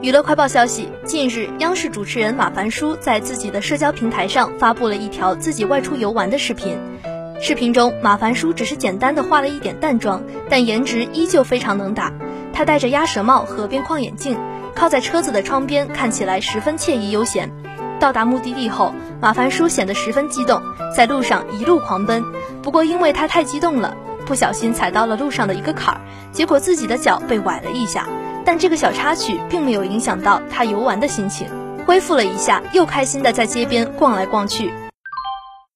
娱乐快报消息，近日，央视主持人马凡舒在自己的社交平台上发布了一条自己外出游玩的视频。视频中，马凡舒只是简单的化了一点淡妆，但颜值依旧非常能打。他戴着鸭舌帽和边框眼镜，靠在车子的窗边，看起来十分惬意悠闲。到达目的地后，马凡舒显得十分激动，在路上一路狂奔。不过，因为他太激动了，不小心踩到了路上的一个坎儿，结果自己的脚被崴了一下。但这个小插曲并没有影响到他游玩的心情，恢复了一下，又开心的在街边逛来逛去。